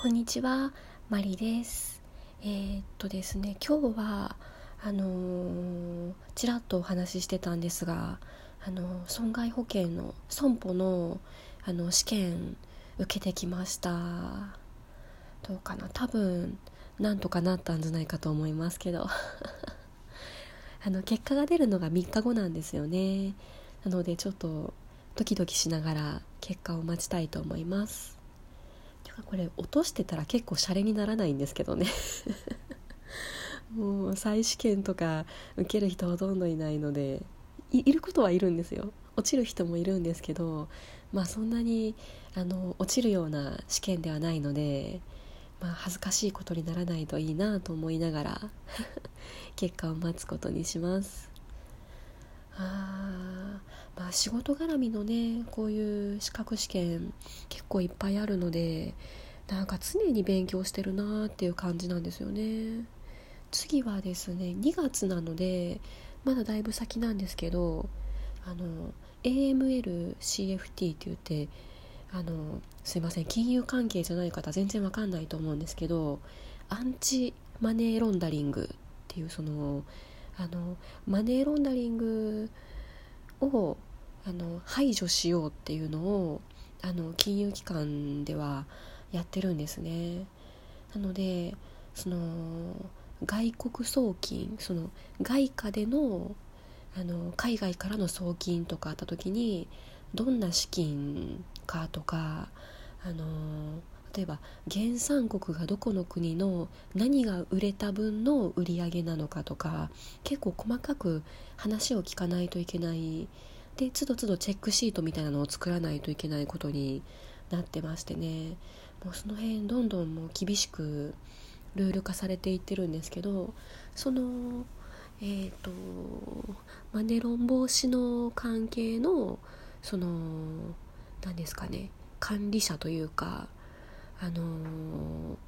こんにちは、マリです。えー、っとですね、今日はあのー、ちらっとお話ししてたんですが、あの損害保険の損保のあの試験受けてきました。どうかな、多分なんとかなったんじゃないかと思いますけど。あの結果が出るのが3日後なんですよね。なのでちょっとドキドキしながら結果を待ちたいと思います。これ落としてたら結構シャレにならないんですけどね。もう再試験とか受ける人ほとんどいないのでいることはいるんですよ。落ちる人もいるんですけどまあそんなにあの落ちるような試験ではないので、まあ、恥ずかしいことにならないといいなと思いながら 結果を待つことにします。あまあ仕事絡みのねこういう資格試験結構いっぱいあるのでなんか常に勉強してるなーっていう感じなんですよね。次はですね2月なのでまだだいぶ先なんですけどあの AMLCFT って言ってあのすいません金融関係じゃない方全然わかんないと思うんですけどアンチマネーロンダリングっていうそのあのマネーロンダリングをあの排除しようっていうのをあの金融機関ではやってるんですね。なのでその外国送金その外貨でのあの海外からの送金とかあった時にどんな資金かとかあの例えば原産国がどこの国の何が売れた分の売り上げなのかとか結構細かく話を聞かないといけない。でつどつどチェックシートみたいなのを作らないといけないことになってましてね。もうその辺どんどんもう厳しくルール化されていってるんですけどそのえっ、ー、とマネロン防止の関係のその何ですかね管理者というかあの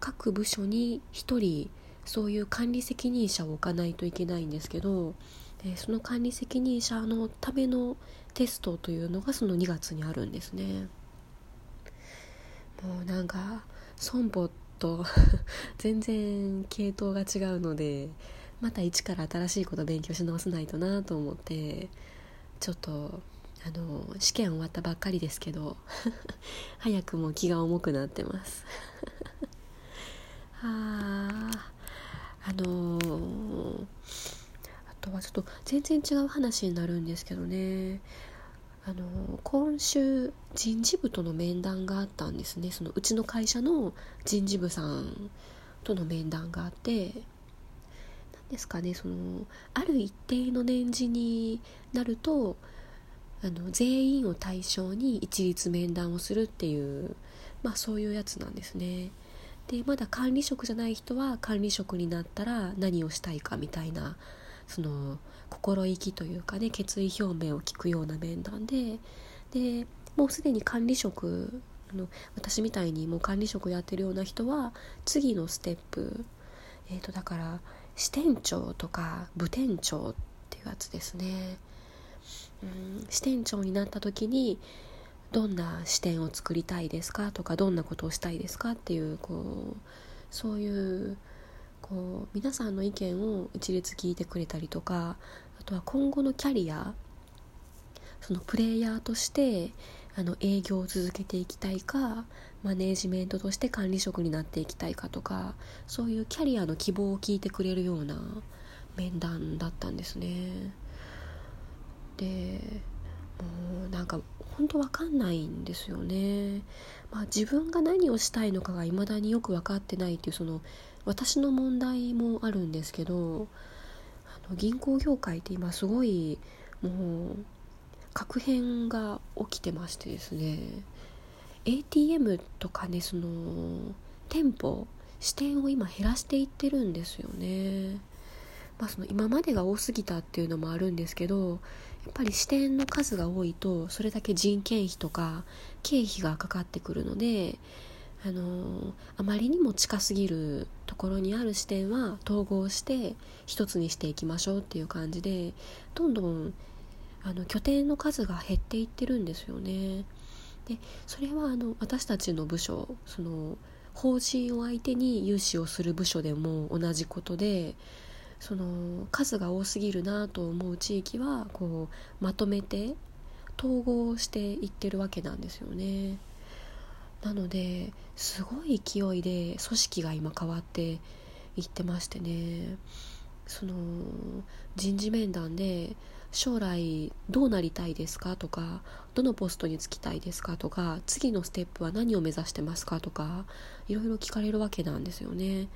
各部署に1人そういう管理責任者を置かないといけないんですけど、えその管理責任者のためのテストというのがその2月にあるんですね。もうなんか損保と 全然系統が違うのでまた一から新しいこと勉強し直さないとなと思ってちょっとあの試験終わったばっかりですけど 早くも気が重くなってます。ああのー、あとはちょっと全然違う話になるんですけどね。あの今週人事部との面談があったんですね。そのうちの会社の人事部さんとの面談があって。何ですかねそのある一定の年次になるとあの全員を対象に一律面談をするっていう、まあ、そういうやつなんですね。でまだ管理職じゃない人は管理職になったら何をしたいかみたいなその心意気というかね決意表明を聞くような面談ででもうすでに管理職あの私みたいにもう管理職やってるような人は次のステップえっ、ー、とだから支店長とか部店長っていうやつですね。支店長になった時にどんな視点を作りたいですかとかどんなことをしたいですかっていうこうそういうこう皆さんの意見を一律聞いてくれたりとかあとは今後のキャリアそのプレイヤーとしてあの営業を続けていきたいかマネージメントとして管理職になっていきたいかとかそういうキャリアの希望を聞いてくれるような面談だったんですね。でもうなんか本当わかんないんですよね。まあ、自分が何をしたいのかが未だによく分かってないっていうその私の問題もあるんですけどあの銀行業界って今すごいもう確変が起きてましてですね ATM とかねその店舗支店を今減らしていってるんですよね。まあ、その今までが多すぎたっていうのもあるんですけどやっぱり支店の数が多いとそれだけ人件費とか経費がかかってくるのであのあまりにも近すぎるところにある支店は統合して一つにしていきましょうっていう感じでどんどんあの拠点の数が減っていってるんですよね。でそれはあの私たちの部署その法人を相手に融資をする部署でも同じことでその数が多すぎるなと思う地域はこうまとめて統合していってるわけなんですよね。なのですごい勢いで組織が今変わっていってましてねその人事面談で将来どうなりたいですか？とかどのポストに就きたいですか？とか次のステップは何を目指してますか？とかいろいろ聞かれるわけなんですよね。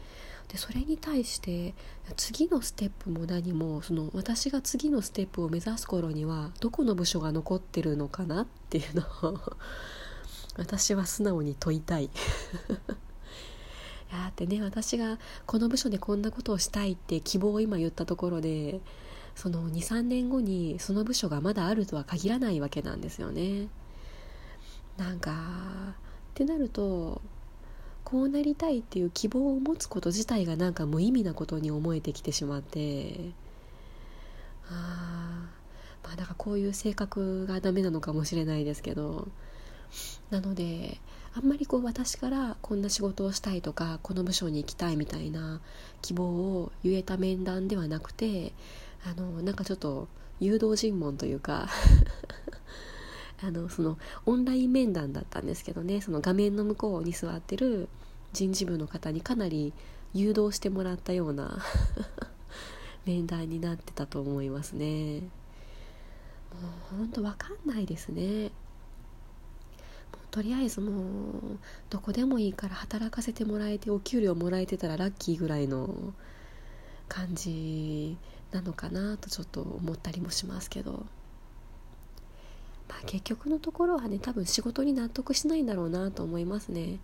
でそれに対して次のステップも何もその私が次のステップを目指す頃にはどこの部署が残ってるのかなっていうのを 私は素直に問いたい。やってね私がこの部署でこんなことをしたいって希望を今言ったところでその23年後にその部署がまだあるとは限らないわけなんですよね。なんかってなるとこうなりたいっていう希望を持つこと自体がなんか無意味なことに思えてきてしまって。あまあだからこういう性格がダメなのかもしれないですけど。なのであんまりこう私からこんな仕事をしたいとかこの部署に行きたいみたいな希望を言えた面談ではなくてあのなんかちょっと誘導尋問というか。あのそのオンライン面談だったんですけどねその画面の向こうに座ってる人事部の方にかなり誘導してもらったような 面談になってたと思いますね。もうほんと分かんないですね。とりあえずもうどこでもいいから働かせてもらえてお給料もらえてたらラッキーぐらいの感じなのかなとちょっと思ったりもしますけど、結局のところはね多分仕事に納得しないんだろうなと思いますね。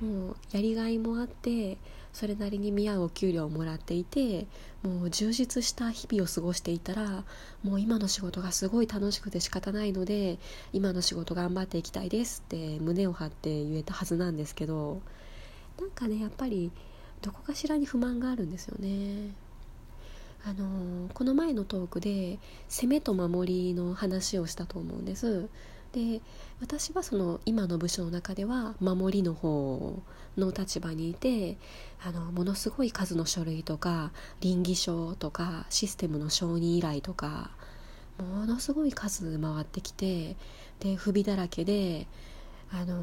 もうやりがいもあってそれなりに見合うお給料をもらっていてもう充実した日々を過ごしていたらもう今の仕事がすごい楽しくて仕方ないので今の仕事頑張っていきたいですって胸を張って言えたはずなんですけどなんかねやっぱりどこかしらに不満があるんですよね。あのこの前のトークで攻めと守りの話をしたと思うんです。で私はその今の部署の中では守りの方の立場にいてあのものすごい数の書類とか倫理書とかシステムの承認依頼とかものすごい数回ってきてで不備だらけであの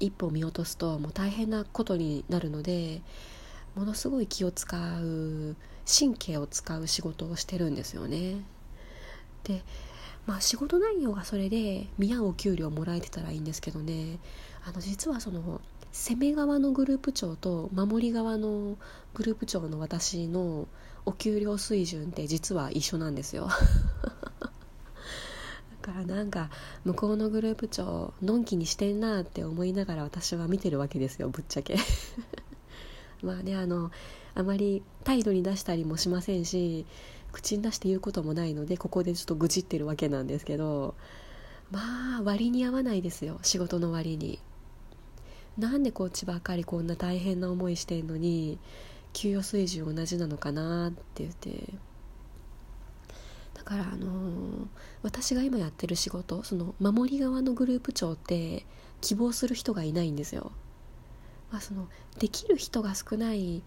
一歩見落とすともう大変なことになるのでものすごい気を使う神経を使う仕事をしてるんですよね。でまあ仕事内容がそれで見合うお給料もらえてたらいいんですけどね。あの実はその攻め側のグループ長と守り側のグループ長の私のお給料水準って実は一緒なんですよ。だからなんか向こうのグループ長のんきにしてんなって思いながら私は見てるわけですよぶっちゃけ。まあねあのあまり態度に出したりもしませんし口に出して言うこともないのでここでちょっと愚痴ってるわけなんですけどまあ割に合わないですよ仕事の割に。なんでこっちばっかりこんな大変な思いしてんのに給与水準同じなのかなって言って。だからあのー、私が今やってる仕事その守り側のグループ長って希望する人がいないんですよ。まあ、そのできる人が少ない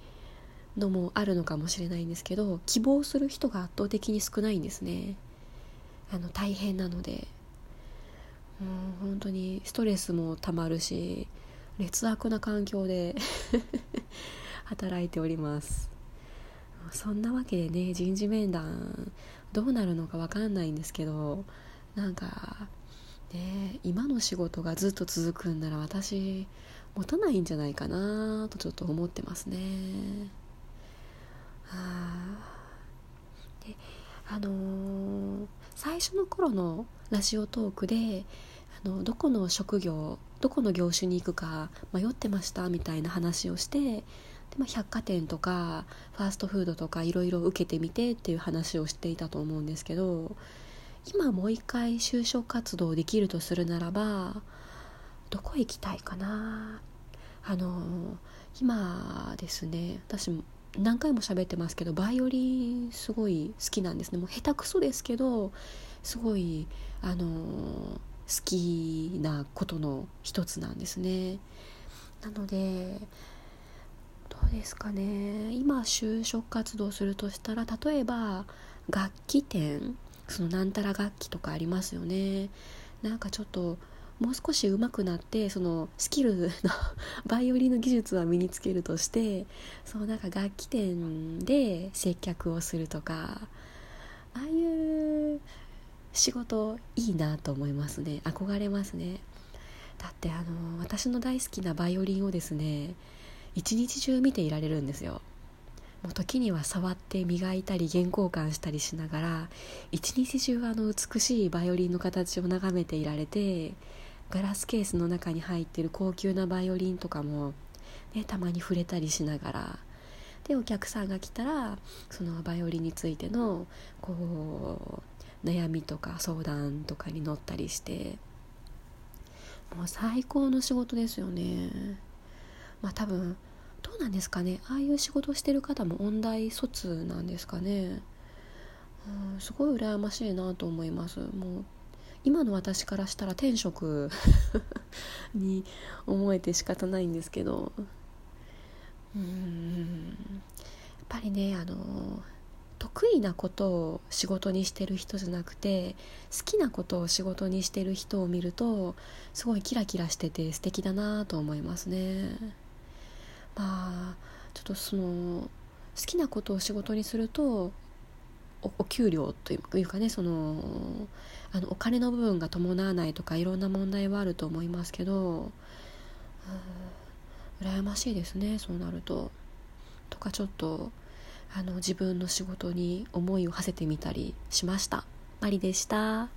のもあるのかもしれないんですけど希望する人が圧倒的に少ないんですね。あの大変なので。もう本当にストレスもたまるし劣悪な環境で 働いております。そんなわけでね人事面談どうなるのか分かんないんですけどなんかね今の仕事がずっと続くんなら私持たないんじゃないかなとちょっと思ってますね。あであのー、最初の頃のラジオトークであのどこの職業どこの業種に行くか迷ってましたみたいな話をしてで、まあ、百貨店とかファーストフードとかいろいろ受けてみてっていう話をしていたと思うんですけど今もう一回就職活動できるとするならばどこ行きたいかな。あの今ですね私何回も喋ってますけどバイオリンすごい好きなんですね。もう下手くそですけどすごいあの好きなことの一つなんですね。なのでどうですかね。今就職活動するとしたら例えば楽器店そのなんたら楽器とかありますよね。なんかちょっともう少し上手くなってそのスキルの バイオリンの技術は身につけるとしてそうなんか楽器店で接客をするとかああいう仕事いいなと思いますね。憧れますね。だってあの私の大好きなバイオリンをですね一日中見ていられるんですよ。もう時には触って磨いたり弦交換したりしながら一日中あの美しいバイオリンの形を眺めていられてガラスケースの中に入ってる高級なバイオリンとかも、ね、たまに触れたりしながら。でお客さんが来たらそのバイオリンについてのこう悩みとか相談とかに乗ったりして。もう最高の仕事ですよね。まあ多分どうなんですかね。ああいう仕事してる方も音大卒なんですかね。うんすごい羨ましいなと思います。もう今の私からしたら天職 に思えて仕方ないんですけど。うん。やっぱりねあの得意なことを仕事にしてる人じゃなくて好きなことを仕事にしてる人を見るとすごいキラキラしてて素敵だなと思いますね。まあちょっとその好きなことを仕事にするとお給料というかねそのあのお金の部分が伴わないとかいろんな問題はあると思いますけど羨ましいですねそうなると。とかちょっとあの自分の仕事に思いを馳せてみたりしました。マリでした。